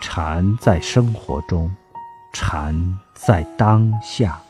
禅在生活中禅在当下。